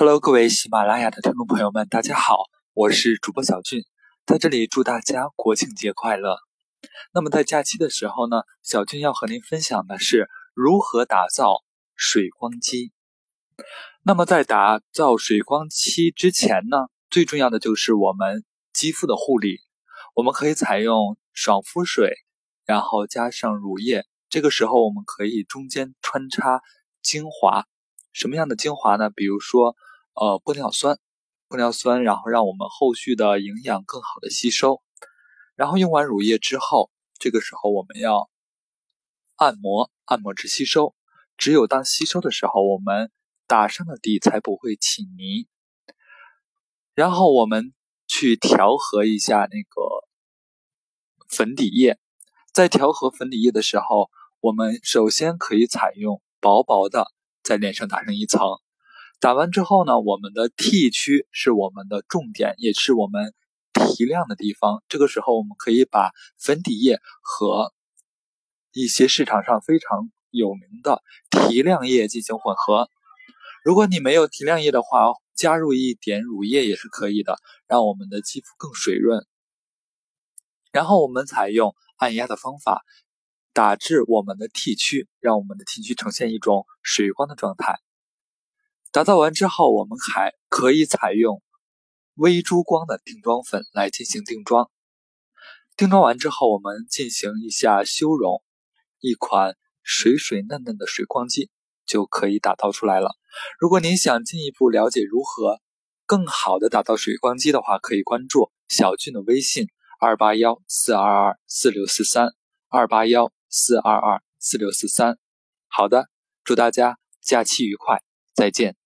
Hello，各位喜马拉雅的听众朋友们，大家好，我是主播小俊，在这里祝大家国庆节快乐。那么在假期的时候呢，小俊要和您分享的是如何打造水光肌。那么在打造水光肌之前呢，最重要的就是我们肌肤的护理。我们可以采用爽肤水，然后加上乳液，这个时候我们可以中间穿插精华。什么样的精华呢？比如说，呃，玻尿酸，玻尿酸，然后让我们后续的营养更好的吸收。然后用完乳液之后，这个时候我们要按摩，按摩至吸收。只有当吸收的时候，我们打上的底才不会起泥。然后我们去调和一下那个粉底液。在调和粉底液的时候，我们首先可以采用薄薄的。在脸上打上一层，打完之后呢，我们的 T 区是我们的重点，也是我们提亮的地方。这个时候，我们可以把粉底液和一些市场上非常有名的提亮液进行混合。如果你没有提亮液的话，加入一点乳液也是可以的，让我们的肌肤更水润。然后我们采用按压的方法。打至我们的 T 区，让我们的 T 区呈现一种水光的状态。打造完之后，我们还可以采用微珠光的定妆粉来进行定妆。定妆完之后，我们进行一下修容，一款水水嫩嫩的水光肌就可以打造出来了。如果您想进一步了解如何更好的打造水光肌的话，可以关注小俊的微信：二八幺四二二四六四三二八幺。四二二四六四三，好的，祝大家假期愉快，再见。